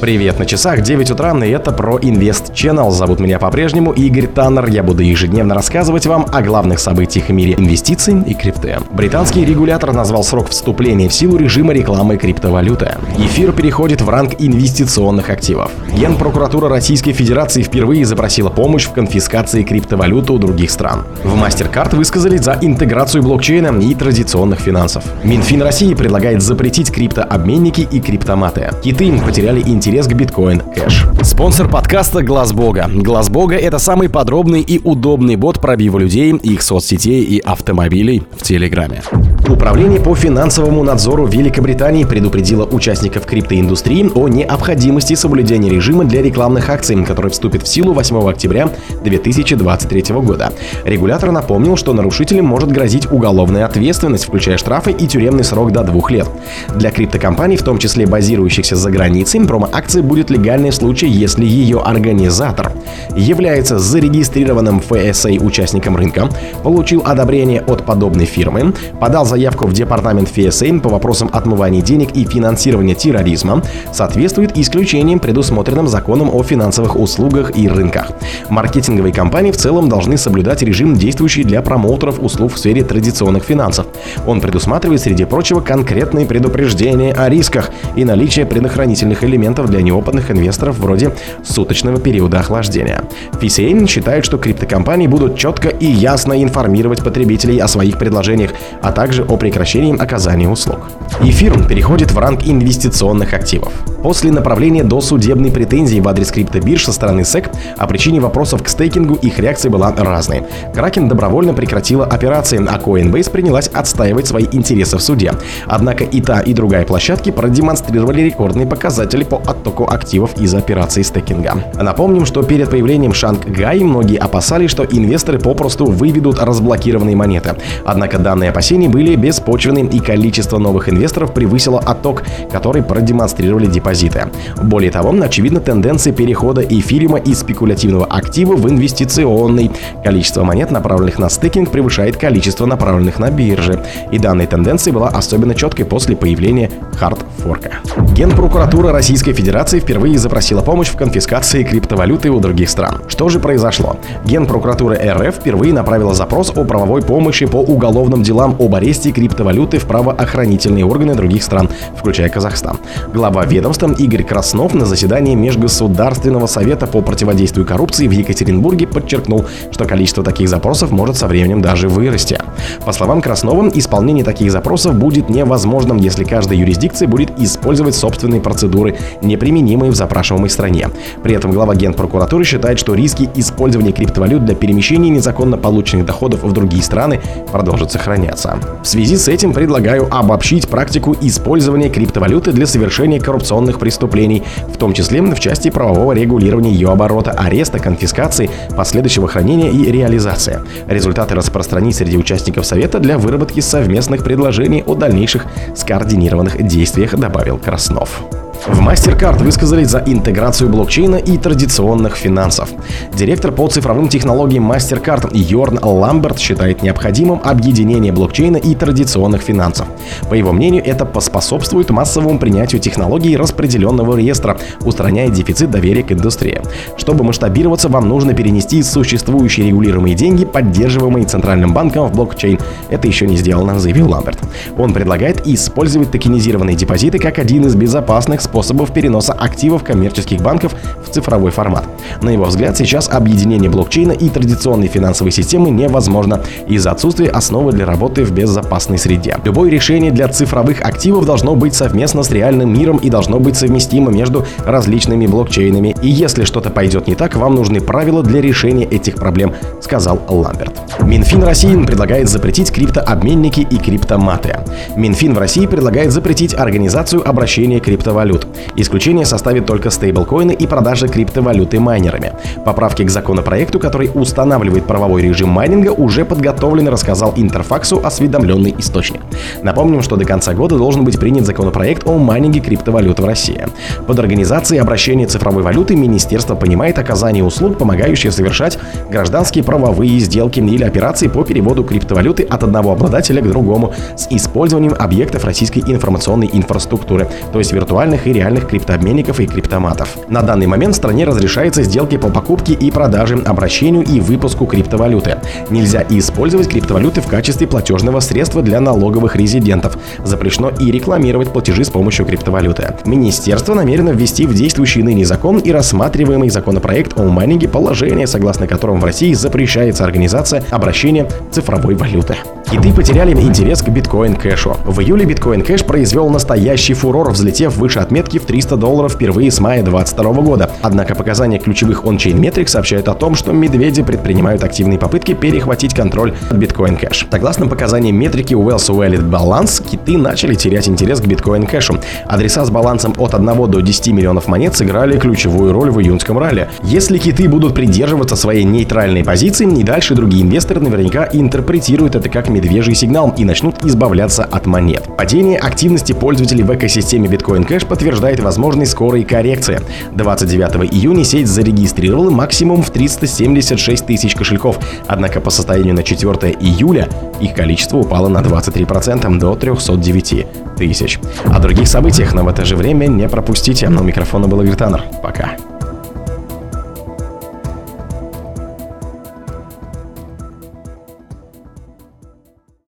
Привет, на часах 9 утра, и это про Invest Channel. Зовут меня по-прежнему Игорь Таннер. Я буду ежедневно рассказывать вам о главных событиях в мире инвестиций и крипты. Британский регулятор назвал срок вступления в силу режима рекламы криптовалюты. Эфир переходит в ранг инвестиционных активов. Генпрокуратура Российской Федерации впервые запросила помощь в конфискации криптовалюты у других стран. В MasterCard высказались за интеграцию блокчейна и традиционных финансов. Минфин России предлагает запретить криптообменники и криптоматы. Киты потеряли интерес интерес к биткоин кэш. Спонсор подкаста Глаз Бога. Глаз Бога это самый подробный и удобный бот пробива людей, их соцсетей и автомобилей в Телеграме. Управление по финансовому надзору Великобритании предупредило участников криптоиндустрии о необходимости соблюдения режима для рекламных акций, который вступит в силу 8 октября 2023 года. Регулятор напомнил, что нарушителям может грозить уголовная ответственность, включая штрафы и тюремный срок до двух лет. Для криптокомпаний, в том числе базирующихся за границей, промо-акция будет легальной в случае, если ее организатор является зарегистрированным FSA участником рынка, получил одобрение от подобной фирмы, подал заявку в департамент ФСН по вопросам отмывания денег и финансирования терроризма соответствует исключениям, предусмотренным законом о финансовых услугах и рынках. Маркетинговые компании в целом должны соблюдать режим, действующий для промоутеров услуг в сфере традиционных финансов. Он предусматривает, среди прочего, конкретные предупреждения о рисках и наличие предохранительных элементов для неопытных инвесторов вроде суточного периода охлаждения. FCN считает, что криптокомпании будут четко и ясно информировать потребителей о своих предложениях, а также о прекращении оказания услуг. Эфир переходит в ранг инвестиционных активов. После направления досудебной претензии в адрес криптобирж со стороны SEC о причине вопросов к стейкингу их реакция была разной. Кракен добровольно прекратила операции, а Coinbase принялась отстаивать свои интересы в суде. Однако и та, и другая площадки продемонстрировали рекордные показатели по оттоку активов из операций стейкинга. Напомним, что перед появлением Шанг-Гай многие опасались, что инвесторы попросту выведут разблокированные монеты. Однако данные опасения были беспочвенны и количество новых инвесторов превысило отток, который продемонстрировали депозиты. Более того, очевидна тенденция перехода эфириума из спекулятивного актива в инвестиционный. Количество монет, направленных на стейкинг, превышает количество направленных на бирже. И данная тенденция была особенно четкой после появления хардфорка. Генпрокуратура Российской Федерации впервые запросила помощь в конфискации криптовалюты у других стран. Что же произошло? Генпрокуратура РФ впервые направила запрос о правовой помощи по уголовным делам об аресте криптовалюты в правоохранительные органы других стран, включая Казахстан. Глава ведомства Игорь Краснов на заседании Межгосударственного совета по противодействию коррупции в Екатеринбурге подчеркнул, что количество таких запросов может со временем даже вырасти. По словам Краснова, исполнение таких запросов будет невозможным, если каждая юрисдикция будет использовать собственные процедуры, неприменимые в запрашиваемой стране. При этом глава Генпрокуратуры считает, что риски использования криптовалют для перемещения незаконно полученных доходов в другие страны продолжат сохраняться. В связи с этим предлагаю обобщить практику использования криптовалюты для совершения коррупционных преступлений, в том числе в части правового регулирования ее оборота, ареста, конфискации, последующего хранения и реализации. Результаты распространить среди участников Совета для выработки совместных предложений о дальнейших скоординированных действиях, добавил Краснов. В MasterCard высказались за интеграцию блокчейна и традиционных финансов. Директор по цифровым технологиям MasterCard Йорн Ламберт считает необходимым объединение блокчейна и традиционных финансов. По его мнению, это поспособствует массовому принятию технологий распределенного реестра, устраняя дефицит доверия к индустрии. Чтобы масштабироваться, вам нужно перенести существующие регулируемые деньги, поддерживаемые Центральным банком в блокчейн. Это еще не сделано, заявил Ламберт. Он предлагает использовать токенизированные депозиты как один из безопасных способов переноса активов коммерческих банков в цифровой формат. На его взгляд, сейчас объединение блокчейна и традиционной финансовой системы невозможно из-за отсутствия основы для работы в безопасной среде. Любое решение для цифровых активов должно быть совместно с реальным миром и должно быть совместимо между различными блокчейнами. И если что-то пойдет не так, вам нужны правила для решения этих проблем, сказал Ламберт. Минфин России предлагает запретить криптообменники и криптоматы. Минфин в России предлагает запретить организацию обращения криптовалют. Исключение составит только стейблкоины и продажа криптовалюты майнерами. Поправки к законопроекту, который устанавливает правовой режим майнинга, уже подготовлены, рассказал Интерфаксу осведомленный источник. Напомним, что до конца года должен быть принят законопроект о майнинге криптовалют в России. Под организацией обращения цифровой валюты Министерство понимает оказание услуг, помогающие совершать гражданские правовые сделки или операции по переводу криптовалюты от одного обладателя к другому с использованием объектов российской информационной инфраструктуры, то есть виртуальных и реальных криптообменников и криптоматов. На данный момент в стране разрешается сделки по покупке и продаже, обращению и выпуску криптовалюты. Нельзя использовать криптовалюты в качестве платежного средства для налоговых резидентов. Запрещено и рекламировать платежи с помощью криптовалюты. Министерство намерено ввести в действующий ныне закон и рассматриваемый законопроект о майнинге положение, согласно которому в России запрещается организация обращения цифровой валюты. Киты потеряли интерес к биткоин кэшу. В июле биткоин кэш произвел настоящий фурор, взлетев выше отметки в 300 долларов впервые с мая 2022 года. Однако показания ключевых ончейн метрик сообщают о том, что медведи предпринимают активные попытки перехватить контроль от биткоин кэш. Согласно показаниям метрики Wells Wallet Balance, киты начали терять интерес к биткоин кэшу. Адреса с балансом от 1 до 10 миллионов монет сыграли ключевую роль в июньском ралли. Если киты будут придерживаться своей нейтральной позиции, и дальше другие инвесторы наверняка интерпретируют это как медвежий сигнал и начнут избавляться от монет. Падение активности пользователей в экосистеме Bitcoin Cash подтверждает возможность скорой коррекции. 29 июня сеть зарегистрировала максимум в 376 тысяч кошельков, однако по состоянию на 4 июля их количество упало на 23% до 309 тысяч. О других событиях, но в это же время не пропустите. У микрофона был Игорь Таннер. Пока.